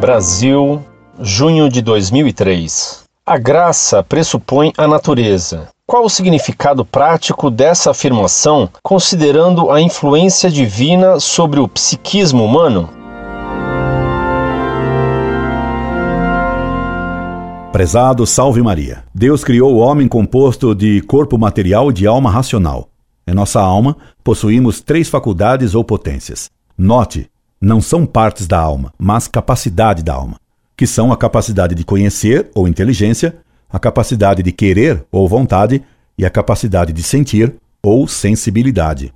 Brasil, junho de 2003. A graça pressupõe a natureza. Qual o significado prático dessa afirmação, considerando a influência divina sobre o psiquismo humano? Prezado Salve Maria. Deus criou o homem composto de corpo material e de alma racional. Em nossa alma, possuímos três faculdades ou potências. Note, não são partes da alma, mas capacidade da alma, que são a capacidade de conhecer ou inteligência, a capacidade de querer ou vontade e a capacidade de sentir ou sensibilidade.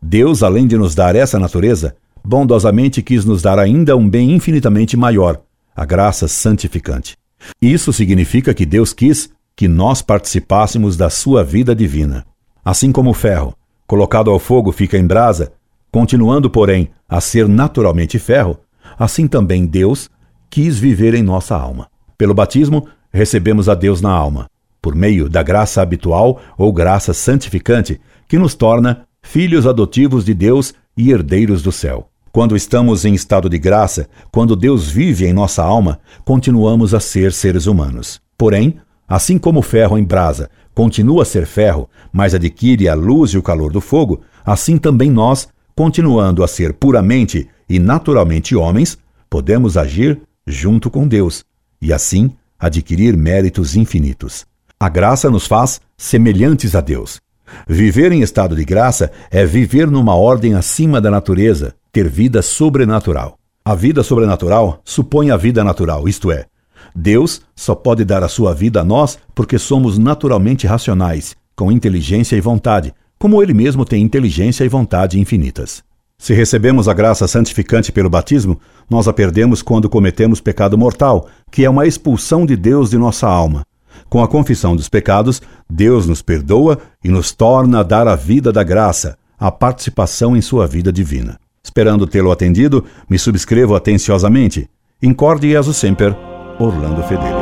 Deus, além de nos dar essa natureza, bondosamente quis nos dar ainda um bem infinitamente maior, a graça santificante. Isso significa que Deus quis que nós participássemos da sua vida divina. Assim como o ferro, colocado ao fogo, fica em brasa, Continuando, porém, a ser naturalmente ferro, assim também Deus quis viver em nossa alma. Pelo batismo, recebemos a Deus na alma, por meio da graça habitual ou graça santificante, que nos torna filhos adotivos de Deus e herdeiros do céu. Quando estamos em estado de graça, quando Deus vive em nossa alma, continuamos a ser seres humanos. Porém, assim como o ferro em brasa continua a ser ferro, mas adquire a luz e o calor do fogo, assim também nós continuando a ser puramente e naturalmente homens, podemos agir junto com Deus e assim adquirir méritos infinitos. A graça nos faz semelhantes a Deus. Viver em estado de graça é viver numa ordem acima da natureza, ter vida sobrenatural. A vida sobrenatural supõe a vida natural, isto é, Deus só pode dar a sua vida a nós porque somos naturalmente racionais, com inteligência e vontade, como ele mesmo tem inteligência e vontade infinitas. Se recebemos a graça santificante pelo batismo, nós a perdemos quando cometemos pecado mortal, que é uma expulsão de Deus de nossa alma. Com a confissão dos pecados, Deus nos perdoa e nos torna a dar a vida da graça, a participação em sua vida divina. Esperando tê-lo atendido, me subscrevo atenciosamente. Incorde aso sempre, Orlando Fedeli.